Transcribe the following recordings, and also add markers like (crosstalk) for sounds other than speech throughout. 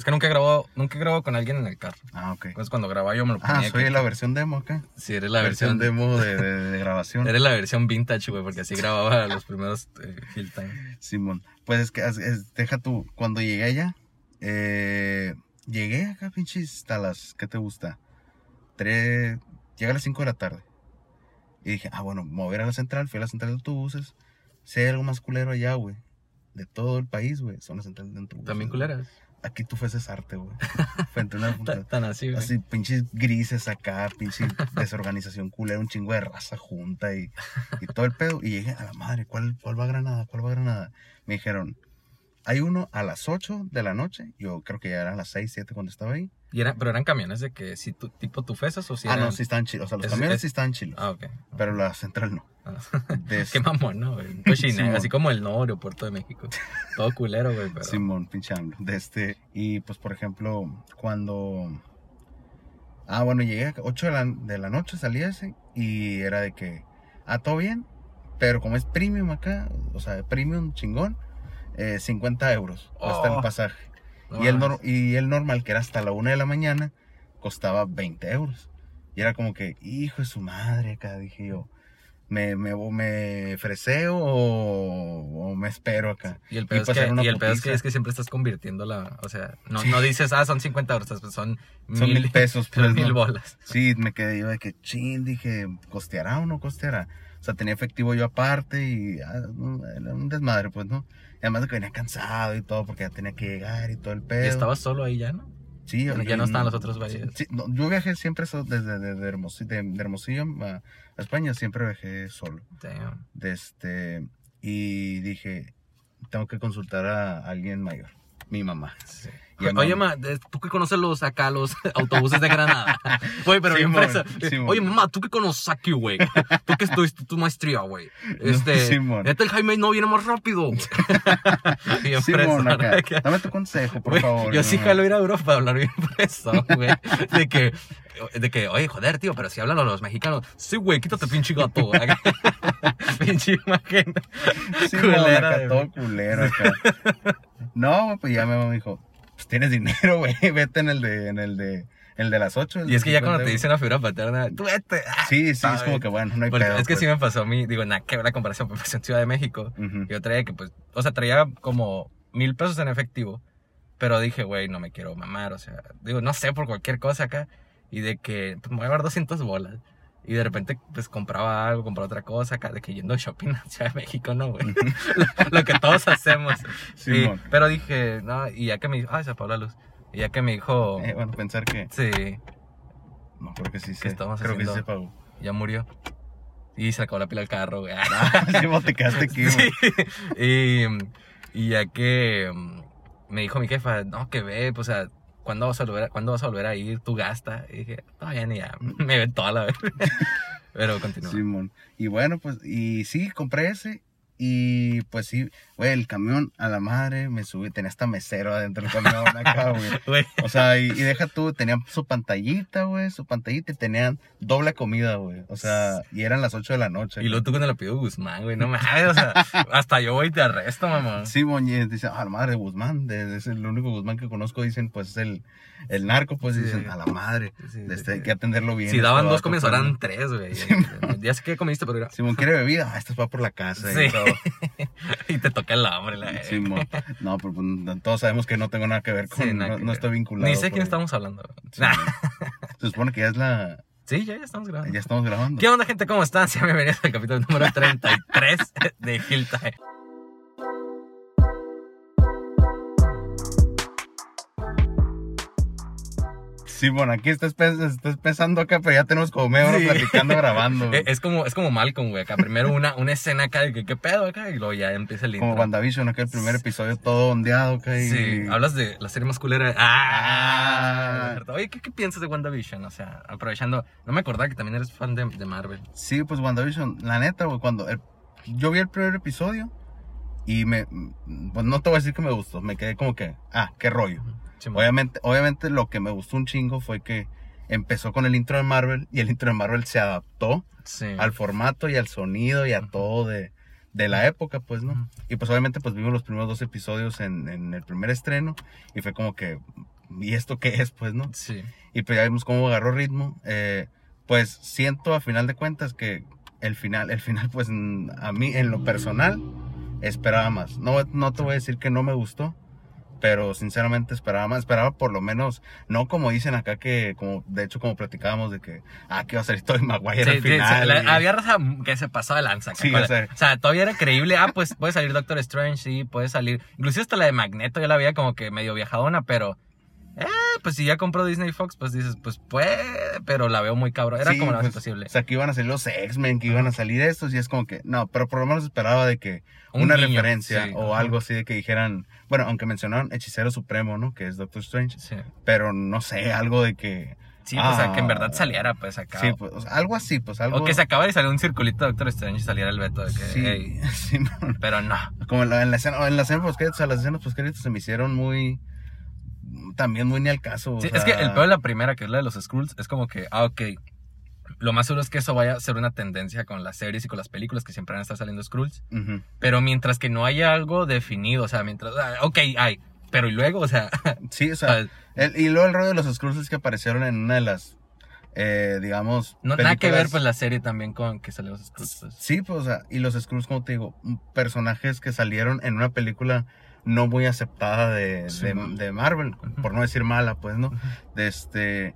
Es que nunca he grabado, nunca he grabado con alguien en el carro. Ah, ok. Entonces cuando grababa yo me lo Ah, ponía. soy que- la versión demo acá. Sí, eres la versión, demo de, de- de (laughs) grabación. Eres la versión vintage, güey, porque así grababa (laughs) los primeros eh, Hill Time. Simón. Pues es que, es- deja tú, cuando llegué allá, eh, llegué acá, pinches, hasta las, ¿qué te gusta? Tres, llegué a las 5 de la tarde. Y dije, ah, bueno, voy a la central, fui a la central de autobuses. Hay algo más culero allá, güey. De todo el país, güey. Son las centrales de autobuses. También culeras. Aquí tú fueses arte, güey. (laughs) Frente a una Tan, tan así, güey. Así, pinches grises acá, pinche (laughs) desorganización culera, un chingo de raza junta y, y todo el pedo. Y llegué a la madre, ¿cuál, ¿cuál va a Granada? ¿Cuál va a Granada? Me dijeron, hay uno a las 8 de la noche. Yo creo que ya eran las 6, 7 cuando estaba ahí. Y era, pero eran camiones de que si tú, tipo tu fesas o si ah, eran... no, sí estaban chilos. O sea, los Es- camiones es- sí estaban chilos. Ah, ok. Pero la central no. Ah. De (laughs) Qué mamón, ¿no? Simón. así como el nuevo aeropuerto de México. (laughs) Todo culero, güey, pero... Simón, pinche De este. Y pues, por ejemplo, cuando. Ah, bueno, llegué a 8 de la, de la noche, salí ese. Y era de que. Ah, todo bien. Pero como es premium acá, o sea, premium chingón, eh, 50 euros. Oh. el pasaje. no y, el nor- y el normal, que era hasta la 1 de la mañana, costaba 20 euros. Y era como que, hijo de su madre, acá dije yo. ¿Me, me, me freseo o, o me espero acá? Y el pues es, una que, y el pedo es que es que siempre estás convirtiendo la... O sea, no, no dices, ah, son 50 euros, son Son mil (laughs) pesos, son pues, mil ¿no? bolas. Sí, me quedé yo de que chin, dije, ¿costeará o no costeará? O sea, tenía efectivo yo aparte y ah, no, era un desmadre, pues, ¿no? Además de que venía cansado y todo porque ya tenía que llegar y todo el pedo. Y estabas solo ahí ya, ¿no? Sí, ya yo- no estaban los otros varios. Sí, no, yo viajé siempre so- desde de, de Hermosillo, de, de Hermosillo a, a España, siempre viajé solo. Damn. Este, y dije, tengo que consultar a alguien mayor, mi mamá. Sí. Oye, mamá- tú que conoces los acá, los (laughs) autobuses de Granada. (laughs) Güey, pero Simón. Oye, mamá, tú que conoces aquí, güey. Tú que estudiaste tu maestría, güey. No, Este, Simón. este el Jaime no viene más rápido. (laughs) bien Simón. ¿no? Que- Dame tu consejo, por favor. Yo sí no. jalo ir a Europa para hablar bien fresa, güey. De que, de que, oye, joder, tío, pero si hablan los mexicanos. Sí, güey, quítate pinche gato, pinche imagen. Sí, culera acá, todo culero acá. No, pues ya me dijo, tienes dinero, (laughs) güey, vete en el de, en el de, el de las 8. Y es que ya cuando te dicen la figura paterna, tú vete. ah, Sí, sí, es ¿sabes? como que bueno, no hay Porque pedo. es que pues. sí me pasó a mí, digo, nada que ver la comparación, pero pasó en Ciudad de México. Ujú. Yo traía que, pues, o sea, traía como mil pesos en efectivo, pero dije, güey, no me quiero mamar, o sea, digo, no sé, por cualquier cosa acá, y de que, pues, me voy a llevar 200 bolas. Y de repente, pues, compraba algo, compraba otra cosa acá, de que yendo shopping (laughs) a Ciudad de México, ¿no, güey? (laughs) lo, lo que todos hacemos. Sí, Y- pero dije, no, y ya que me dijo, ay, se apagó la luz. Y ya que me dijo, Eh, bueno, pensar que, sí, no, creo que sí se, ¿Qué estamos creo que sí se pagó. ya murió. Y se acabó la pila al carro, güey. (laughs) Ah, sí, vos te quedaste aquí, güey. Sí. Y, y ya que mm, me dijo mi jefa, no, que ve, pues, o sea, ¿cuándo vas a volver a, ¿cuándo vas a, volver a ir? Tú gasta. Y dije, todavía ni ya, (laughs) me ven toda la vez. (laughs) Pero continúa. Simón. Y bueno, pues, y sí, compré ese. Y pues sí, güey, el camión a la madre me subí, tenía hasta mesero adentro del camión acá, güey. (laughs) O sea, y, y deja tú, tenían su pantallita, güey, su pantallita y tenían doble comida, güey. O sea, y eran las 8 de la noche. y luego tú con el apellido Guzmán, güey, no mames, o sea, (laughs) hasta yo voy y te arresto, mamá. Sí, Moñez, dice, ah, la madre, Guzmán, de- es el único Guzmán que conozco, dicen, pues es el, el narco, pues Sí. dicen, a la madre, Sí, de de este, hay que- que atenderlo bien. Si este daban dos ¿no? tres, güey. Ya sé qué comiste, pero era- Simón, ¿quiere bebida? Ah, esto va por la casa. Sí. Y todo. (laughs) y te toca el hambre, la Simón. No, pero pues, todos sabemos que no tengo nada que ver con, no, que no estoy vinculado. Ni sé quién ahí. estamos hablando. (laughs) Se supone que ya es la, Sí, ya, ya estamos grabando. ya estamos grabando. ¿Qué onda, gente? ¿Cómo están? Sean bienvenidos al capítulo número 33 de Hill Time. Simón, aquí está, espe- está empezando acá, pero ya tenemos como media hora Sí. platicando, grabando. (laughs) Eh, Es como, es como Malcolm, güey. Acá primero una, una escena acá de que qué pedo acá y luego ya empieza el Como intro. WandaVision, acá el primer episodio todo ondeado acá y... Sí, hablas de la serie más culera. ¡Ah! Ah. Oye, ¿qué, ¿qué piensas de WandaVision? O sea, aprovechando, no me acordaba que también eres fan de, de Marvel. Sí, pues WandaVision, la neta, güey, cuando el- yo vi el primer episodio y me, pues no te voy a decir que me gustó, me quedé como que, ah, qué rollo. Obviamente, obviamente lo que me gustó un chingo fue que empezó con el intro de Marvel y el intro de Marvel se adaptó Sí. al formato y al sonido y a todo de, de la época, pues, ¿no? Y pues obviamente pues vimos los primeros dos episodios en, en el primer estreno y fue como que ¿y esto qué es? Pues, ¿no? Sí. Y pues ya vimos cómo agarró ritmo. Eh, pues siento a final de cuentas que el final, el final, pues a mí en lo personal esperaba más. No, no te voy a decir que no me gustó, pero sinceramente esperaba más. Esperaba por lo menos, no como dicen acá que, como de hecho como platicábamos de que, ah, que va a salir Tobey Maguire Sí, al final. sí, la- y- había raza que se pasó de lanza. Sí, o sea- o sea, todavía era creíble. Ah, pues puede salir Doctor Strange, sí, puede salir. Inclusive hasta la de Magneto yo la veía como que medio viajadona, pero. Eh, pues si ya compró Disney Fox, pues dices, pues puede, pero la veo muy cabrón. Era Sí, como lo más pues, imposible. O sea, que iban a salir los X-Men, que iban a salir estos, y es como que, no, pero por lo menos esperaba de que Un una referencia sí, o algo así de que dijeran, bueno, aunque mencionaron Hechicero Supremo, ¿no? Que es Doctor Strange, Sí, pero no sé, algo de que, sí o sea, Ah. que en verdad saliera, pues acá. sí, pues, o sea, algo así, pues algo. O que se acabara y saliera un circulito de Doctor Strange y saliera el veto de que, Sí, (laughs) sí, no, pero no. como en la, en la escena, en la escena post o sea, las escenas post se me hicieron muy, también muy ni al caso. o Sí, es que el peor de la primera, que es la de los Skrulls, es como que, ah, ok. Lo más seguro es que eso vaya a ser una tendencia con las series y con las películas que siempre van a estar saliendo Skrulls. Pero mientras que no haya algo definido, o sea, mientras, ah, ok, hay, pero y luego, o sea, (laughs) Sí, o sea, el- y luego el rollo de los Skrulls es que aparecieron en una de las, eh, digamos, no, nada que ver películas- pues la serie también con que salió los Skrulls. pues. Sí, pues, o sea, y los Skrulls, como te digo, personajes que salieron en una película no muy aceptada de, Sí, de, ¿no? de Marvel, por no decir mala, pues, ¿no? De este...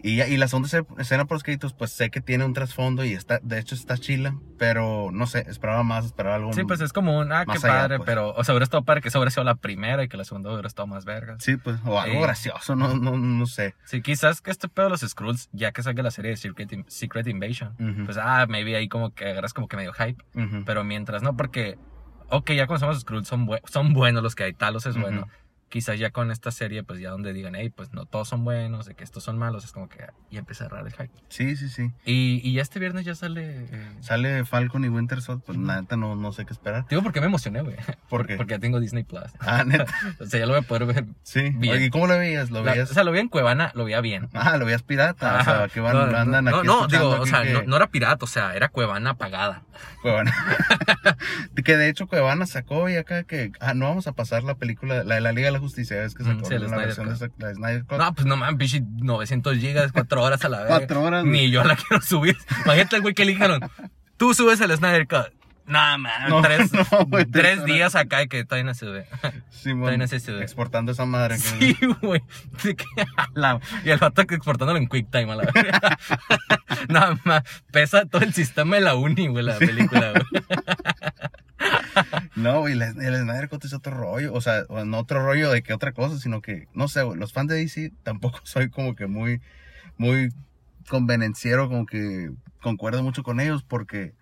Y, y la segunda escena- por los créditos, pues sé que tiene un trasfondo y está, de hecho está chila, pero no sé, esperaba más, esperaba algo. Sí, pues es como un, ah, qué allá, padre, pues. pero, o sea, hubiera estado padre que sido la primera y que la segunda hubiera estado más vergas. Sí, pues, o algo Sí. gracioso, no, no, no sé. Sí, quizás que este pedo de los Skrulls, ya que salga la serie de Secret, In- Secret Invasion, Ujú, pues, ah, maybe ahí como que agarras como que medio hype. ujú. Pero mientras no, porque, ok, ya conocemos los Skrulls, son, bue- son buenos los que hay, Talos es bueno. Quizás ya con esta serie, pues ya donde digan, hey, pues no todos son buenos, de que estos son malos, es como que ya empieza a agarrar el hype. Sí, sí, sí. Y, y ya este viernes ya sale. eh, Sale Falcon y Winter Soldier, pues la neta no, no sé qué esperar. Digo, porque me emocioné, güey. ¿Por qué? (laughs) Porque ya tengo Disney Plus. Ah, neta, (laughs) O sea, ya lo voy a poder ver. sí. Bien. Oye, ¿y cómo lo veías? ¿Lo La- veías? o sea, lo vi en Cuevana, lo veía bien. Ah, lo veías pirata, o sea, que van, no, andan no, aquí no, digo, o sea, que- no, no era pirata, o sea, era Cuevana pagada. Cuevana. (laughs) que de hecho Cuevana sacó y acá que ah, no vamos a pasar la película, la de la Liga de la Justicia, es que Mm, sacó sí, la Snyder versión de la de Snyder Cut. No, pues no mames, pinche 900 gigas, 4 horas a la (laughs) vez. Cuatro horas, güey. Ni yo la quiero subir. Imagínate el güey que le dijeron, tú subes el Snyder Cut. No, man, No, tres, (laughs) no, güey, tres días acá y que todavía no se sube. Simón, todavía no se sube. exportando esa madre. que- Sí, güey. Sí Y el vato que exportándolo en QuickTime a la vez. Nada más. Pesa todo el sistema de la uni, güey, la película, güey. (laughs) (laughs) No, güey, el Snyder Cut es otro rollo, o sea, no otro rollo de que otra cosa, sino que, no sé, güey, los fans de DC tampoco (laughs) soy como que muy, muy convenenciero, como que concuerdo mucho con ellos, porque,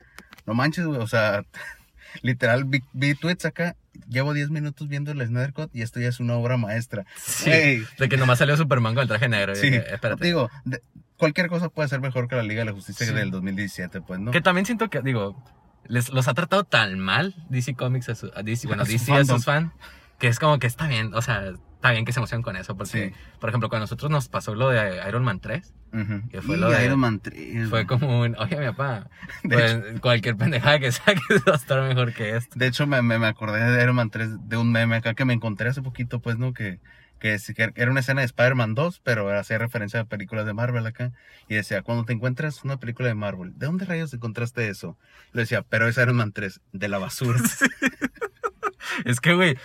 no manches, güey, o sea, (laughs) literal, vi, vi tweets acá, llevo 10 minutos viendo el Snyder Cut y esto ya es una obra maestra. Sí. De que nomás salió Superman con el traje negro. sí, dije, espérate. digo, de- cualquier cosa puede ser mejor que la Liga de la Justicia Sí. del 2017, pues, ¿no? Que también siento que, digo, les, los ha tratado tan mal DC Comics a, su, a DC, bueno, A DC a sus fans, que es como que está bien, o sea, está bien que se emocionen con eso, porque, Sí. por ejemplo, cuando nosotros nos pasó lo de Iron Man 3, Ujú. que fue Y lo de- Iron Man 3, fue como un, oye, mi papá, (laughs) pues, cualquier pendejada que saques (laughs) va a estar mejor que esto. De hecho, me, me, me acordé de Iron Man 3, de un meme acá que me encontré hace poquito, pues, ¿no? Que, que, era una escena de Spider-Man 2, pero hacía referencia a películas de Marvel acá. Y decía, cuando te encuentras una película de Marvel, ¿de dónde rayos encontraste eso? Le decía, pero es Iron Man 3, de la basura. (laughs) Es que, güey,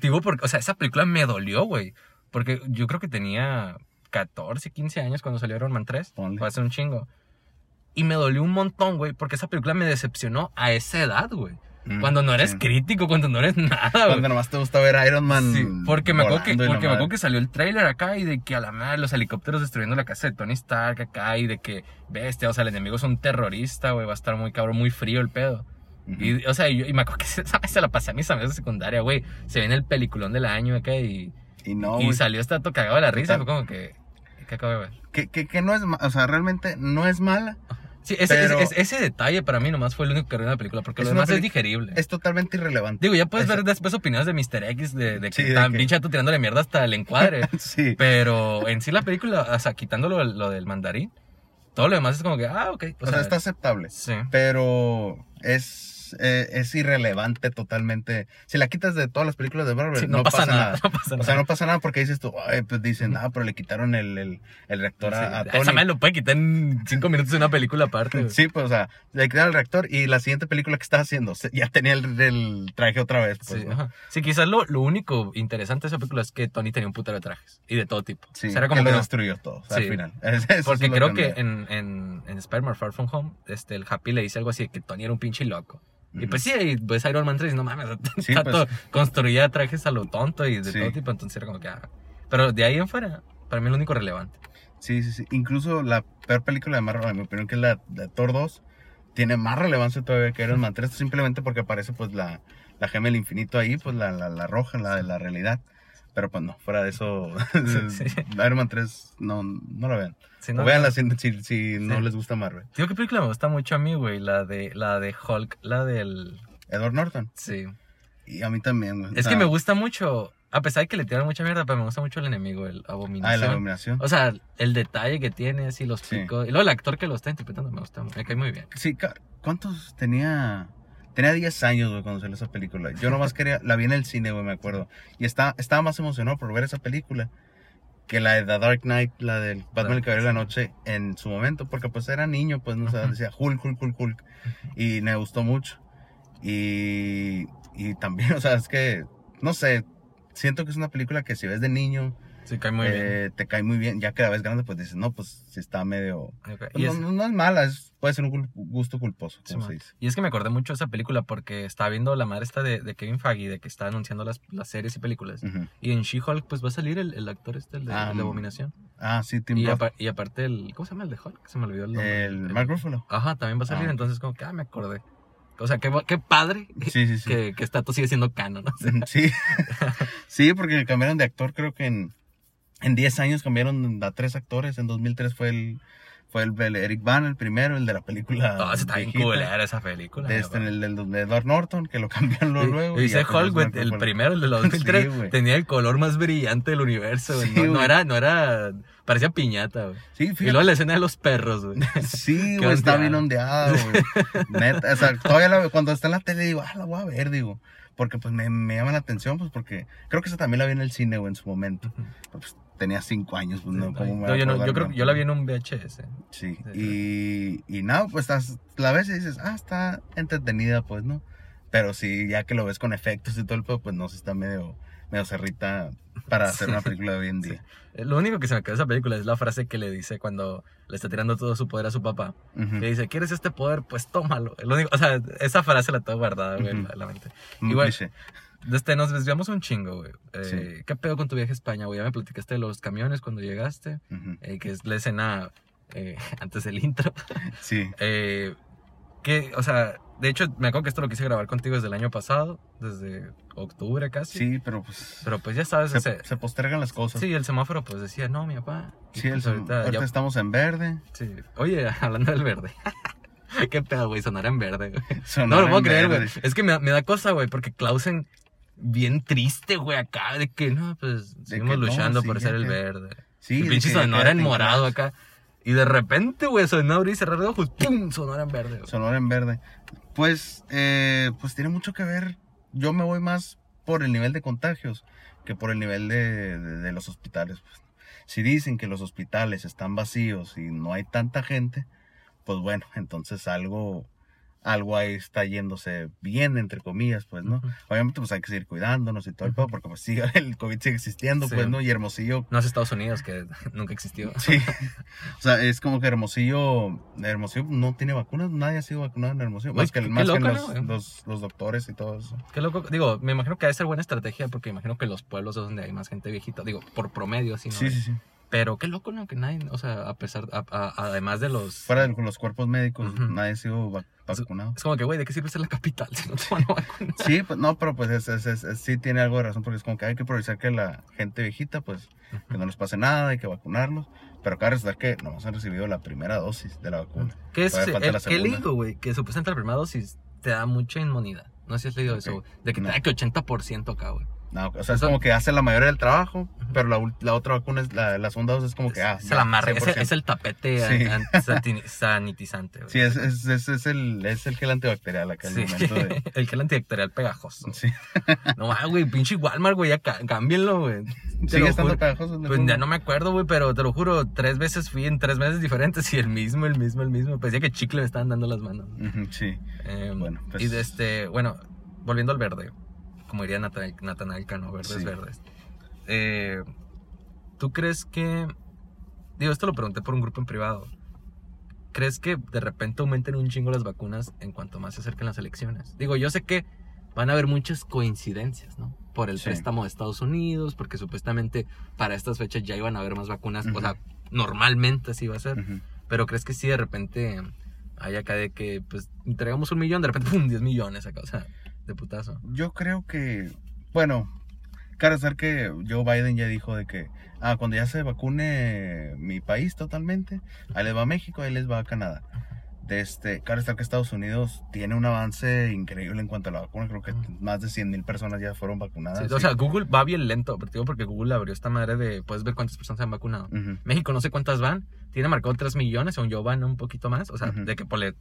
digo, porque, o sea, esa película me dolió, güey, porque yo creo que tenía 14, 15 años cuando salió Iron Man 3, Ponle. fue hace un chingo. Y me dolió un montón, güey, porque esa película me decepcionó a esa edad, güey. Mm, Cuando no eres sí. crítico, cuando no eres (laughs) nada, güey. Cuando nomás te gusta ver a Iron Man. Sí, porque me acuerdo que, porque me acuerdo que salió el trailer acá y de que a la madre los helicópteros destruyendo la casa de Tony Stark acá y de que, bestia, o sea, el enemigo es un terrorista, güey, va a estar muy cabrón, muy frío el pedo. Y, o sea, yo- y me acuerdo que (laughs) se, se la pasé a mis amigos de secundaria, güey. Se viene el peliculón del año acá y, Y no, y güey. salió esta cagado de la risa. Fue como que, ¿qué acabo de ver? Que, que, que no es, o sea, realmente no es mala. Sí, ese, Pero- ese, ese detalle para mí nomás fue el único que arruinó la película, porque Es lo demás es digerible. Es totalmente irrelevante. Digo, ya puedes es- ver después opiniones de Mr. X, de, de que Sí, de tan que- pinche tú tirándole mierda hasta el encuadre. (laughs) sí. Pero en sí la película, o sea, quitándolo lo del mandarín, todo lo demás es como que, ah, ok. O sea, está aceptable. Sí. Pero es. Es, eh, es irrelevante totalmente. Si la quitas de todas las películas de Marvel, Sí, no, pasa, nada. no pasa O sea, no pasa nada porque dices tú, ay, pues dicen, ah, pero le quitaron el, el, el reactor a, a Tony. Esa madre lo puede quitar en cinco minutos de una película aparte. güey. Sí, pues, o sea, le quitaron el reactor y la siguiente película que estaba haciendo ya tenía el, el traje otra vez. Pues, Sí, ¿no? ajá. Sí, quizás lo, lo único interesante de esa película es que Tony tenía un putero de trajes y de todo tipo. Sí, O sea, era como que que lo destruyó todo al final. (laughs) Eso Porque creo que me- en, en, en Spider-Man Far From Home, este, el Happy le dice algo así de que Tony era un pinche loco. Y pues sí, y pues Iron Man 3, no mames, (laughs) Sí, tanto pues. construía trajes a lo tonto y de Sí. todo tipo, entonces era como que... ah. Pero de ahí en fuera, para mí es lo único relevante. Sí, sí, sí. Incluso la peor película de Marvel, en mi opinión, que es la de Thor 2, tiene más relevancia todavía que Iron Man 3, simplemente porque aparece pues la, la gema del infinito ahí, pues la, la, la roja, la de la realidad. Pero pues no, fuera de eso, Sí. (laughs) Iron Man 3 no, no la vean. Si O no, véanla si, si, si no les gusta Marvel. Digo, ¿qué película me gusta mucho a mí, güey? La de, la de Hulk, la del... Edward Norton. Sí. Y a mí también, güey. Es O que me gusta mucho, a pesar de que le tiran mucha mierda, pero me gusta mucho el enemigo, el Ah, abominación. la abominación. O sea, el detalle que tiene, así los Sí. picos. Y luego el actor que lo está interpretando me gusta, me cae muy bien. Sí, ¿cuántos tenía? Tenía 10 años, güey, cuando salió esa película. Yo nomás quería, la vi en el cine, güey, me acuerdo. Y estaba, estaba más emocionado por ver esa película que la de The Dark Knight, la del Batman el Caballero de la Noche, en su momento, porque pues era niño, pues, no o sea, decía Hulk, Hulk, Hulk, Hulk. Y me gustó mucho. Y, y también, (laughs) o sea, es que, no sé, siento que es una película que si ves de niño, Sí, cae muy bien. eh, te cae muy bien. Ya que la ves grande, pues dices, no, pues si está medio... Pues, no, es, no- no es mala, es, puede ser un gusto culposo, Sí, como man. se dice. y es que me acordé mucho de esa película porque estaba viendo la madre esta de, de Kevin Feige, de que está anunciando las, las series y películas. Y en She-Hulk, pues va a salir el, el actor este, el de, Ah, el de Abominación. Ah, sí, Tim Y, apa- y aparte el... ¿Cómo se llama el de Hulk? Se me olvidó el nombre. El Mark Ruffalo. Ajá, también va a salir, Ah. entonces como que, ah, me acordé. O sea, qué, qué padre Sí, sí, sí. que, que sigue siendo canon, ¿no? (laughs) Sí. (laughs) sí, porque cambiaron de actor, creo que en, en 10 años cambiaron a tres actores. En 2003 fue el, fue el, el Eric Van, el primero, el de la película. No, se está bien viejita. culera esa película. Este, papá. el, del de Edward Norton, que lo cambiaron luego. Y- luego y y dice Hulk, güey, el primero, el de los 2003, (laughs) Sí, tenía el color más brillante del universo, güey. Sí, no, no era, no era, parecía piñata, güey. Sí, Y fíjate. luego la escena de los perros, güey. (laughs) Sí, (laughs) güey, está bien ondeado, güey. Neta, o sea, todavía la- cuando está en la tele digo, ah, la voy a ver, digo. Porque pues me, me llama la atención, pues porque creo que esa también la vi en el cine, güey, en su momento. Pues, tenía cinco años, pues no, ¿cómo me voy No, yo, no- yo creo que yo la vi en un VHS. Sí, Sí, y, y nada, pues la ves y dices, ah, está entretenida, pues, ¿no? Pero sí, ya que lo ves con efectos y todo el pues no, sí está medio, medio cerrita para (laughs) hacer una película de hoy en día. Eh, Lo único que se me quedó de esa película es la frase que le dice cuando le está tirando todo su poder a su papá. Ujú. Que dice, ¿quieres este poder? Pues tómalo. Lo único, o sea, esa frase la tengo guardada, güey, en Ujú. la- en la mente. Igual- Este, nos desviamos un chingo, güey. Eh, Sí. ¿Qué pedo con tu viaje a España, güey? Ya me platicaste de los camiones cuando llegaste, eh, que es la escena eh, (laughs) antes del intro. Sí, que, o sea, de hecho, me acuerdo que esto lo quise grabar contigo desde el año pasado, desde octubre casi. sí, pero pues Pero pues ya sabes, se, ese- se postergan las cosas. sí, el semáforo pues decía, no, mi papá. Sí, el pues, sem- ahorita ahorita ya- estamos en verde. sí. Oye, (laughs) hablando del verde. (laughs) Qué pedo, güey, sonar en verde, güey. No lo puedo creer, güey. Es que me, da- me da cosa, güey, porque Clausen bien triste, güey, acá, de que no, pues seguimos no, luchando sí, por ser el que- verde. Sí, y de pinche Sonora en morado acá. Y de repente, güey, Sonora abrir y cerrar de ojos, ¡pum! Sonora en verde, güey. Sonora en verde. Pues, eh, pues tiene mucho que ver. Yo me voy más por el nivel de contagios que por el nivel de, de- de los hospitales. pues. Si dicen que los hospitales están vacíos y no hay tanta gente, pues bueno, entonces algo, algo ahí está yéndose bien, entre comillas, pues, ¿no? Obviamente, pues hay que seguir cuidándonos y todo el pedo, porque pues sí, (laughs) el COVID sigue existiendo, Sí. pues, ¿no? Y Hermosillo No es Estados Unidos, que (laughs) nunca existió. (laughs) Sí. O sea, es como que Hermosillo, Hermosillo no tiene vacunas, nadie ha sido vacunado en Hermosillo. Más que, los, ¿no, güey? los, los doctores y todo eso. Qué loco. Digo, me imagino que debe ser buena estrategia porque imagino que los pueblos es donde hay más gente viejita. Digo, por promedio, así, ¿no? Sí, sí, sí. Pero qué loco, ¿no? Que nadie, o sea, a pesar, a- a- además de los... Fuera de los cuerpos médicos, Ujú. nadie ha sido va- vacunado. Es como que, güey, ¿de qué sirve ser la capital si no te van a vacunar? Sí, pues no, pero pues es, es- es- sí tiene algo de razón, porque es como que hay que priorizar que la gente viejita, pues, que no les pase nada, hay que vacunarlos. Pero acá resulta que nomás han recibido la primera dosis de la vacuna. ¿Qué es? El- la ¿Qué leído, güey? Que supuestamente la primera dosis te da mucha inmunidad. No sé si has leído eso, Ok. güey. De que No. te da que 80% acá, güey. No, o sea, es como que hace la mayoría del trabajo, pero la, la otra vacuna, es la, la segunda dosis es como que, ah, se la amarra, es, 100%. es el tapete Sí. (laughs) sanitizante. güey. Sí, es, es, es, el, es el gel antibacterial acá, el Sí. momento de... (laughs) el gel antibacterial pegajoso. Sí, No, ah, güey, pinche Walmart, güey, ya cámbienlo, güey. Te sigue estando juro. pegajoso. Pues ya no me acuerdo, güey, pero te lo juro, tres veces fui en tres meses diferentes y el mismo, el mismo, el mismo. Parecía que chicle me estaban dando las manos. Sí, Eh, Bueno, pues- Y de este, bueno, volviendo al verde, como diría Natanael, Natanael Cano, verdes, Sí. verdes. Eh, ¿Tú crees que, digo, esto lo pregunté por un grupo en privado, ¿crees que de repente aumenten un chingo las vacunas en cuanto más se acerquen las elecciones? Digo, yo sé que van a haber muchas coincidencias, ¿no? Por el Sí. préstamo de Estados Unidos, porque supuestamente para estas fechas ya iban a haber más vacunas, o Ujú. sea, normalmente así va a ser. Ujú. Pero crees que sí de repente hay acá de que pues entregamos un millón, de repente (laughs) pum, 10 millones acá, o sea, de putazo. Yo creo que, bueno, destacar que Joe Biden ya dijo de que, ah, cuando ya se vacune mi país totalmente, ahí les va a México, ahí les va a Canadá. De este, cabe destacar que Estados Unidos tiene un avance increíble en cuanto a la vacuna, creo que más de 100 mil personas ya fueron vacunadas. Sí. O sea, Google va bien lento, porque Google abrió esta madre de puedes ver cuántas personas se han vacunado. Ujú. México no sé cuántas van, tiene marcado 3 millones, según yo van un poquito más, o sea, Ujú. de que ponle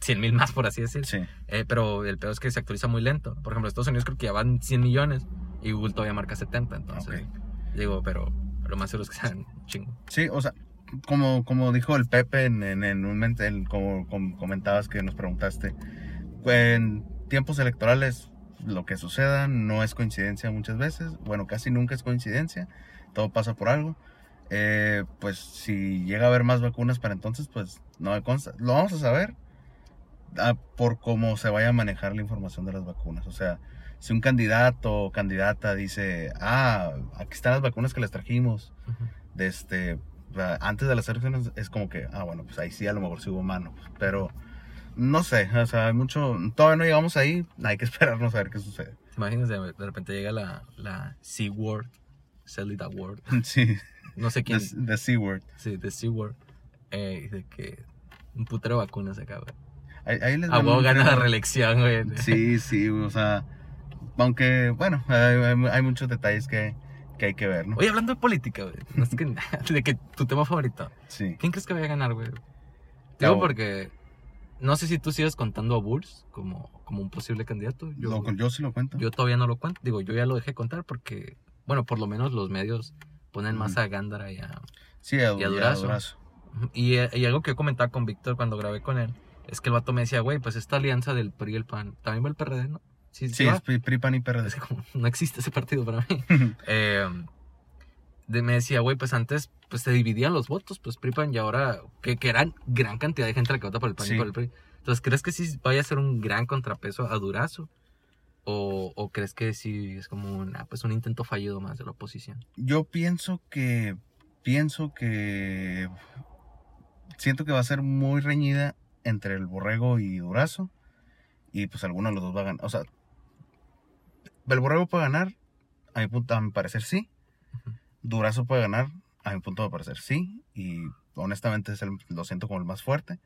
100 mil más por así decir. Sí, Eh, pero el peor es que se actualiza muy lento. Por ejemplo, Estados Unidos creo que ya van 100 millones y Google todavía marca 70, entonces digo, pero lo más seguro es que sean chingo. sí, o sea, como, como dijo el Pepe en, en, en un en- como, como comentabas que nos preguntaste, en tiempos electorales lo que suceda no es coincidencia muchas veces, bueno, casi nunca es coincidencia, todo pasa por algo. Eh, pues si llega a haber más vacunas para entonces, pues no me consta. Lo vamos a saber por cómo se vaya a manejar la información de las vacunas. O sea, si un candidato o candidata dice, ah, aquí están las vacunas que les trajimos, de este antes de las elecciones es como que ah bueno pues ahí sí a lo mejor sí hubo mano pero no sé o sea hay mucho todavía no llegamos ahí hay que (laughs) esperarnos a ver qué sucede. ¿Te imaginas de, repente llega la, la C-Word, Cellular Award, (laughs) sí. No sé quién, the, the C word sí, de C-Word, eh, de que un putero de vacunas acá, güey. Ahí, ahí les A damos- gana la reelección, güey. sí sí o sea aunque bueno hay, muchos detalles que, que hay que ver no Oye, hablando de política, güey, no es que, de que tu tema favorito, sí ¿quién crees que vaya a ganar, güey? Digo porque no sé si tú sigues contando a Bulls como, como un posible candidato. Yo, Lo- yo sí lo cuento yo todavía no lo cuento. Digo, yo ya lo dejé contar porque, bueno, por lo menos los medios ponen más a Gándara y a, sí a, y a y a Durazo. Durazo. Y, y algo que yo comentaba con Víctor cuando grabé con él es que el vato me decía, güey, pues esta alianza del PRI y el PAN, también va el PRD, ¿no? Sí, sí, es PRI, PAN y PRD Es como no existe ese partido para mí. (laughs) (laughs) Eh, de- me decía, güey, pues antes pues se dividían los votos, pues PRI, PAN, y ahora que, que eran gran cantidad de gente la que vota por el PAN Sí. y por el PRI. Entonces, ¿crees que sí vaya a ser un gran contrapeso a Durazo? ¿O, o crees que sí es como un, ah, pues un intento fallido más de la oposición? Yo pienso que. Pienso que. Siento que va a ser muy reñida entre el borrego y Durazo. Y pues alguno de los dos va a ganar. O sea, el borrego puede ganar. A mi punto, a mi parecer sí. Durazo puede ganar. A mi punto de parecer sí. Y honestamente es el- lo siento como el más fuerte.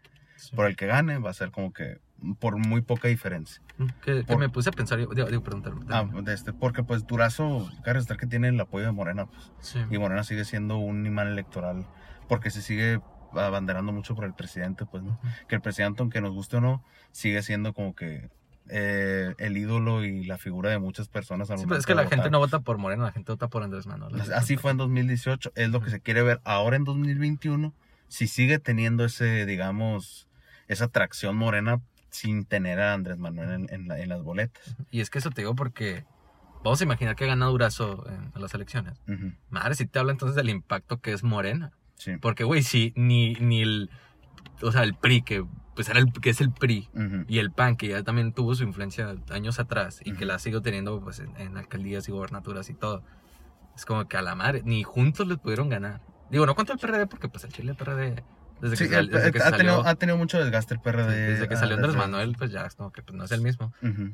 Por el que gane va a ser como que por muy poca diferencia. Que, que por- me puse a pensar, digo, digo preguntar. Ah, de este, porque pues Durazo, cabe estar que tiene el apoyo de Morena. Pues. sí. Y Morena sigue siendo un imán electoral porque se sigue abanderando mucho por el presidente, pues, ¿no? Que el presidente, aunque nos guste o no, sigue siendo como que eh, el ídolo y la figura de muchas personas. al Sí, pero es que la gente no vota por Moreno, la gente vota por Andrés Manuel. Así fue en 2018, es lo que se quiere ver ahora en 2021, si sigue teniendo ese, digamos, esa atracción morena sin tener a Andrés Manuel en, en la- en las boletas. Y es que eso te digo porque vamos a imaginar que gana Durazo en, en las elecciones. Madre, si te habla entonces del impacto que es Morena. Sí. Porque, güey, sí, ni, ni el. O sea, el PRI, que pues era el que es el PRI, Ujú. y el PAN, que ya también tuvo su influencia años atrás y que Ujú. la sigo teniendo pues en, en alcaldías y gobernaturas y todo. Es como que a la madre, ni juntos les pudieron ganar. Digo, no cuento el PRD porque pues el Chile PRD, desde que, Sí, sal- el- desde que ha, salió, tenido, ha tenido mucho desgaste el PRD. desde que salió Andrés Manuel, pues ya es como que pues, no es el mismo. Ujú.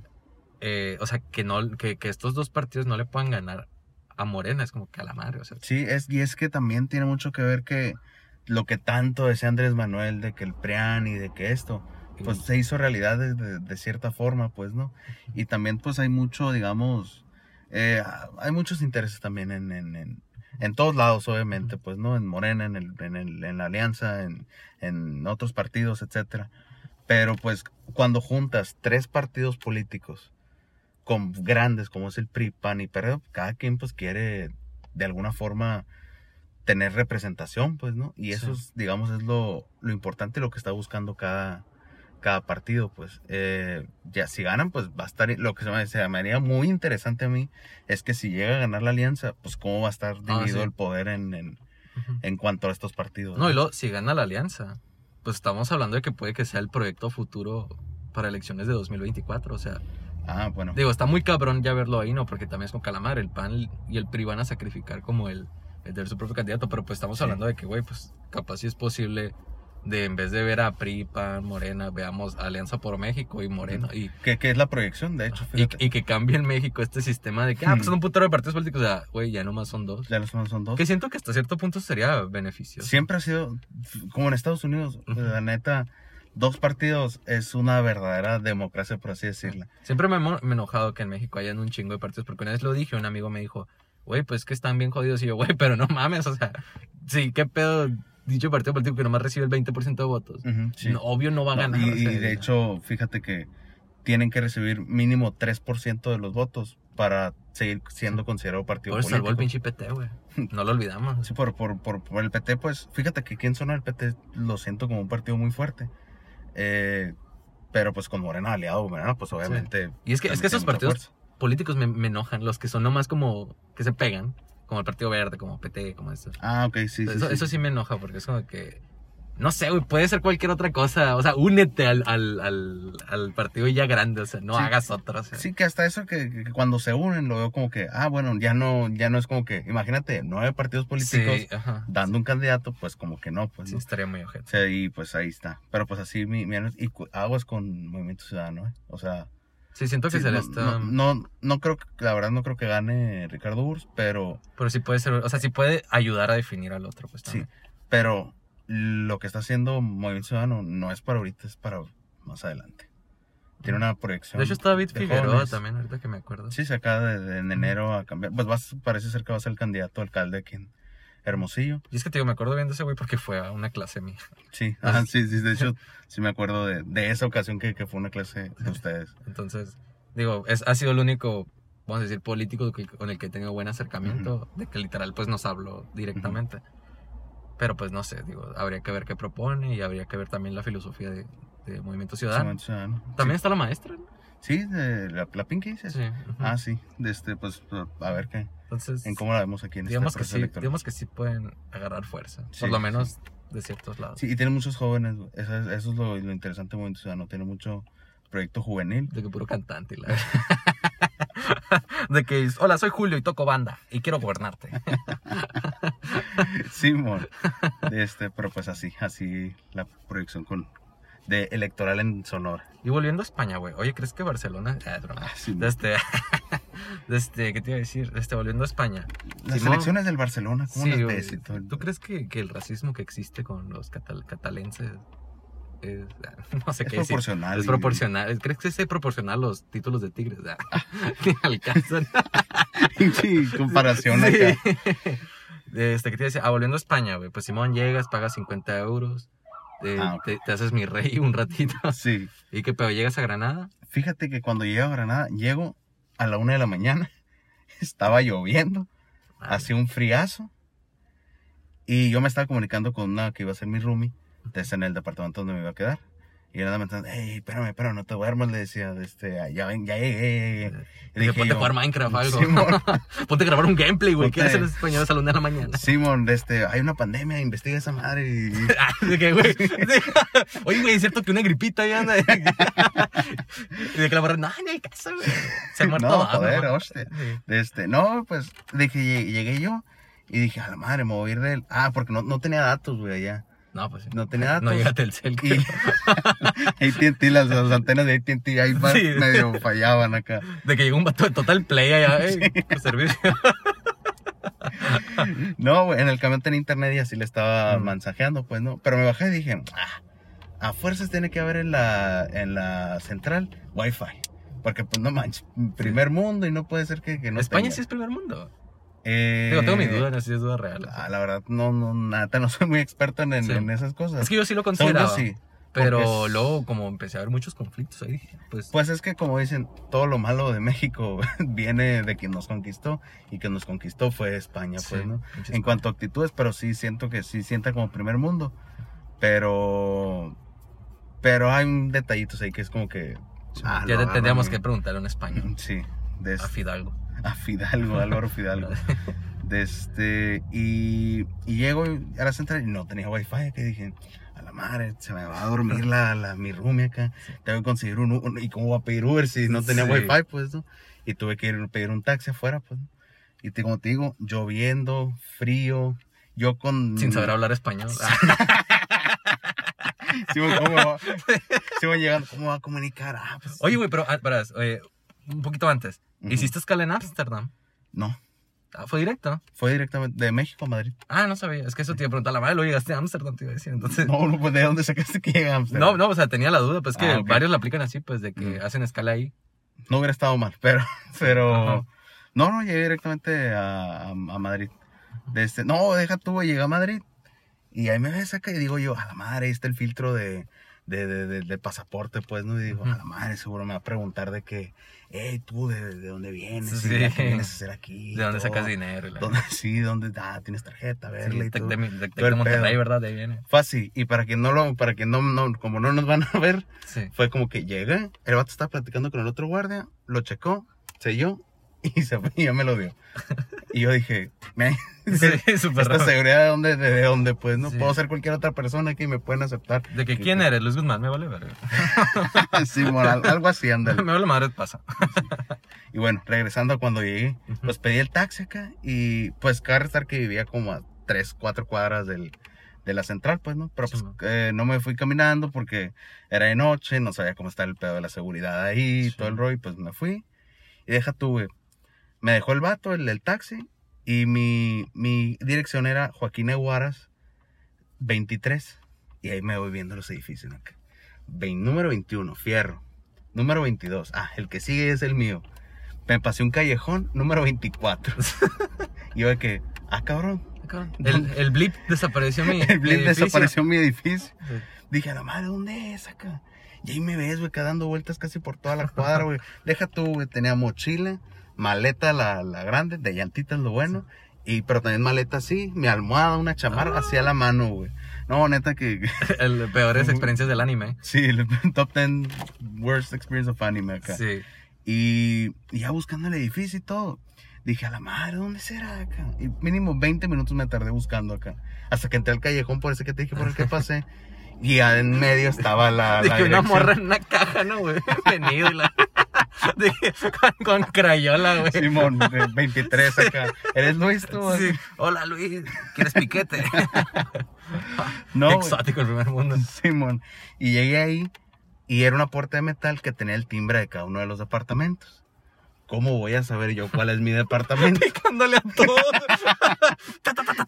Eh, o sea, que, no, que, que estos dos partidos no le puedan ganar a Morena, es como que a la madre, o sea. Sí, es, y es que también tiene mucho que ver que lo que tanto decía Andrés Manuel de que el PRIAN y de que esto, pues se hizo realidad de, de- de cierta forma, pues, ¿no? Y también pues hay mucho, digamos, Eh, hay muchos intereses también en, en, en, en todos lados, obviamente, pues, ¿no? En Morena, en, el, en, el, en la Alianza, en, en otros partidos, etcétera. Pero, pues, cuando juntas tres partidos políticos con grandes como es el PRI, PAN y PRD, cada quien, pues, quiere de alguna forma tener representación, pues, ¿no? Y eso, Sí. es, digamos, es lo, lo importante, lo que está buscando cada, cada partido, pues. Eh, ya si ganan, pues va a estar, lo que se me, se me haría muy interesante a mí es que si llega a ganar la alianza, pues cómo va a estar Ah, dividido sí. el poder en, en, en cuanto a estos partidos. No, y luego, si gana la alianza, pues estamos hablando de que puede que sea el proyecto futuro para elecciones de 2024. O sea, Ah, bueno. digo, está muy cabrón ya verlo ahí, ¿no? Porque también es con calamar. El PAN y el PRI van a sacrificar como el, el de su propio candidato. Pero pues estamos Sí. hablando de que, güey, pues capaz sí es posible de en vez de ver a PRI, PAN, Morena, veamos Alianza por México y Morena. Y, Que, que es la proyección, de hecho, y, que cambie en México este sistema de que, ah, pues Hmm. son un putero de partidos políticos. O sea, güey, ya nomás son dos. Ya los son, dos. Que siento que hasta cierto punto sería beneficioso. Siempre ha sido, como en Estados Unidos, la neta, dos partidos es una verdadera democracia, por así decirla. Siempre me, he enojado que en México hayan un chingo de partidos, porque una vez lo dije, un amigo me dijo, güey, pues que están bien jodidos. Y yo, güey, pero no mames, o sea, sí, qué pedo, dicho partido político que nomás recibe el 20% de votos. Sí. No, obvio no va a No, ganar. y, o sea, y de hecho, fíjate que tienen que recibir mínimo 3% de los votos para seguir siendo considerado partido por político. salvó el pinche PT, güey. No lo olvidamos. Sí, por, por, por, por el PT, pues fíjate que aquí en zona del PT lo siento como un partido muy fuerte. Eh, pero pues con Morena aliado, Morena, pues obviamente. Y es que, es que esos partidos políticos me, me enojan, los que son nomás como que se pegan, como el Partido Verde, como PT, como eso. Ah, ok, sí, sí. eso, sí. eso sí me enoja porque es como que. No sé, güey, puede ser cualquier otra cosa. O sea, únete al, al, al, al partido ya grande, o sea, no Sí. hagas otra. o sea. Sí, que hasta eso que, que cuando se unen lo veo como que, ah, bueno, ya no, ya no es como que, imagínate, nueve partidos políticos Sí, ajá. dando un candidato, pues como que no, pues Sí, no. estaría muy ojete. O sea, y pues ahí está. Pero pues así, mi, mi- y aguas con Movimiento Ciudadano, ¿eh? O sea, Sí, siento que sí, se le no, está. no, no, no creo que, la verdad no creo que gane Ricardo Urs, pero, Pero sí puede ser. O sea, sí puede ayudar a definir al otro, pues sí, también. pero lo que está haciendo Movimiento Ciudadano no es para ahorita, es para más adelante. Tiene una proyección. De hecho, está David Figueroa jóvenes. también, ahorita que me acuerdo. Sí, se acaba de, de- en enero a cambiar. Pues vas, parece ser que va a ser el candidato alcalde aquí en Hermosillo. Y es que te digo, me acuerdo bien de ese güey porque fue a una clase mía. Sí, (laughs) Ah, sí, sí, de hecho, sí me acuerdo de, de esa ocasión que, que fue una clase de ustedes. (laughs) Entonces, digo, es, ha sido el único, vamos a decir, político que- con el que he tenido buen acercamiento, de que literal pues nos habló directamente. Pero pues no sé, digo, habría que ver qué propone y habría que ver también la filosofía de, de Movimiento Ciudadano. También está la maestra, ¿no? Sí, de la, la Pinky dices. Sí. Ah, sí, de este, pues a ver qué, Entonces, en cómo la vemos aquí en digamos este que sí, electoral. digamos que sí pueden agarrar fuerza, Sí, por lo sí. menos de ciertos lados. Sí, y tiene muchos jóvenes, eso es, eso es lo, lo interesante de Movimiento Ciudadano, tiene mucho proyecto juvenil. De que puro cantante. la- (laughs) (laughs) (laughs) de que, hola, soy Julio y toco banda y quiero gobernarte. (laughs) Simón. este, pero pues así, así la proyección con de electoral en Sonora. Y volviendo a España, güey. Oye, ¿crees que Barcelona... Ah, broma. Sí, De este... (laughs) de este, ¿qué te iba a decir? De este, volviendo a España. Las Simón. elecciones del Barcelona, ¿cómo Sí, las ves? ¿Tú crees que, que el racismo que existe con los catal- catalenses es... (laughs) No sé Es qué decir. proporcional. Es proporcional. ¿Crees que es proporcional los títulos de Tigres? (laughs) (laughs) Ni alcanzan. Sí, comparación Sí. acá. Este, ¿qué te decía? Ah, volviendo a España, güey. Pues Simón, llegas, pagas 50 euros. Ah, te, te haces mi rey un ratito. Sí. ¿Y qué pedo? ¿Llegas a Granada? Fíjate que cuando llego a Granada, llego a la una de la mañana. Estaba lloviendo, hacía un friazo. Y yo me estaba comunicando con una que iba a ser mi roomie, desde en el departamento donde me iba a quedar. Y nada me estaban, hey, espérame, espérame, no te duermas, le decía, este, ya ven, ya llegué. ya llegué". Y Dije, ponte a jugar Minecraft o algo. Simón, (laughs) ponte a grabar un gameplay, güey. Ponte- ¿Quieres ser español a la una de la mañana? Simón, este, hay una pandemia, investiga esa madre. Y, (laughs) Ah, de güey. (laughs) Oye, güey, es cierto que una gripita ya anda. y de que la barra, no, no hay caso, güey. Se ha muerto. No, ah, joder, no. hostia. Sí. Este, no, pues dije, llegué, yo y dije, a la madre, me voy a ir del. Ah, porque no, no tenía datos, güey, allá. No, pues sí. No tenía datos. No llega Telcel. Y (laughs) ATT, las, las antenas de ATT ahí Sí. medio fallaban acá. De que llegó un vato de Total Play allá, eh. por servicio. (laughs) No, en el camión tenía internet y así le estaba Mm. mensajeando, pues no. Pero me bajé y dije, ah, a fuerzas tiene que haber en la, en la central Wi-Fi. Porque, pues, no manches, primer mundo y no puede ser que, que no España tenga. sí es primer mundo. Eh, Digo, tengo mis dudas, no sé si es duda real. ah, la verdad, no, no, nada, no soy muy experto en, en- Sí. en esas cosas. Es que yo sí lo Según yo consideraba. sí. Pero es- luego, como empecé a ver muchos conflictos, ahí pues. Pues es que como dicen, todo lo malo de México (laughs) viene de quien nos conquistó y quien nos conquistó fue España, sí, pues, En cuanto a actitudes, pero sí siento que sí sienta como primer mundo. Pero pero hay un detallitos ahí que es como que ah, ya tendríamos que preguntarle a un español, bien. (laughs) sí, de a Fidalgo. A Fidalgo, Álvaro Fidalgo. (laughs) De este, y, y llego a la central y no tenía wifi, que dije, a la madre, se me va a dormir la, la, mi roomie acá, tengo que conseguir un, un- y cómo voy a pedir Uber si no tenía Sí. wifi, pues, ¿no? Y tuve que ir a pedir un taxi afuera, pues, ¿no? y te, como te digo, lloviendo, frío, yo con... Sin saber hablar español. (laughs) Sí, ¿cómo va? Sí, voy llegando, ¿cómo va a comunicar? Ah, pues, Oye, güey, pero, ah, verás, oye, un poquito antes. ¿Hiciste escala en Ámsterdam? No, Ah, ¿Fue directo? fue directamente de México a Madrid. Ah, no sabía. Es que eso te iba a preguntar. La madre, lo llegaste a Ámsterdam, te iba a decir. Entonces. No, no, pues, ¿de dónde sacaste que llega a Amsterdam? No, no, o sea, tenía la duda, pues que Ah, ok. varios la aplican así, pues de que hacen escala ahí. No hubiera estado mal, pero, (laughs) pero, no, no, llegué directamente a, a, a Madrid. Este, no, deja tú, llegué a Madrid. Y ahí me ves acá y digo yo, a la madre, ahí está el filtro de, de, de, de- de pasaporte, pues, ¿no? Y digo, a la madre, seguro me va a preguntar de que, hey, tú, ¿de, de dónde vienes? Sí. ¿Y ¿Qué vienes a hacer aquí? ¿De dónde Todo. sacas dinero? la- ¿Dónde, (laughs) sí, ¿dónde, ah, tienes tarjeta, Sí, verla y todo. de, de- Monterrey. ¿verdad? De ahí viene. Así, y para que no lo, para que no, no, como no nos van a ver, Sí. fue como que llegué, el vato estaba platicando con el otro guardia, lo checó, selló (laughs) y se fue y ya me lo dio. Y yo dije, "Me- (laughs) Sí, (laughs) esta raro. seguridad de dónde, de, de dónde, pues, ¿no? Sí. Puedo ser cualquier otra persona que me pueden aceptar. ¿De que quién eres? Luis Guzmán, me vale ver. sí, moral, algo así, ándale. me vale madre, pasa. Y bueno, regresando a cuando llegué, pues pedí el taxi acá y pues cabe restar que vivía como a 3, 4 cuadras del, de la central, pues, ¿no? Pero pues eh, no me fui caminando porque era de noche, no sabía cómo estaba el pedo de la seguridad ahí, Sí. todo el rollo, y pues me fui. Y deja tú, güey. Me dejó el vato, el del taxi, y mi, mi dirección era Joaquín Eguaras 23. Y ahí me voy viendo los edificios acá. Vein- número 21, Fierro. Número 22, ah, el que sigue es el mío. Me pasé un callejón, número 24. (laughs) y yo de que, ah, cabrón. El, el blip desapareció mi. (laughs) El mi blip edificio. desapareció mi edificio. Sí. Dije, a la madre, ¿dónde es acá? Y ahí me ves, güey, acá dando vueltas casi por toda la cuadra, güey. Deja tú, güey, tenía mochila, maleta la, la grande, de llantitas lo bueno. Y, pero también maleta así, mi almohada, una chamarra, Ah. así a la mano, güey. No, neta que, (laughs) (laughs) El peores experiencias del anime. sí, el (laughs) top 10 worst experience of anime acá. Sí. Y, y ya buscando el edificio y todo. Dije, a la madre, ¿dónde será acá? Y mínimo 20 minutos me tardé buscando acá. Hasta que entré al callejón por ese que te dije por el que pasé. Y en medio estaba la. la Dije una morra en una caja, ¿no, güey? Venido y la. (laughs) Dije, con, con crayola, güey. Simón, de 23 acá. ¿Eres Luis tú? Sí. Hola, Luis. ¿Quieres piquete? (laughs) No. Exótico el primer mundo. Simón. Y llegué ahí y era una puerta de metal que tenía el timbre de cada uno de los departamentos. ¿Cómo voy a saber yo cuál es mi departamento? (laughs) Picándole a todo.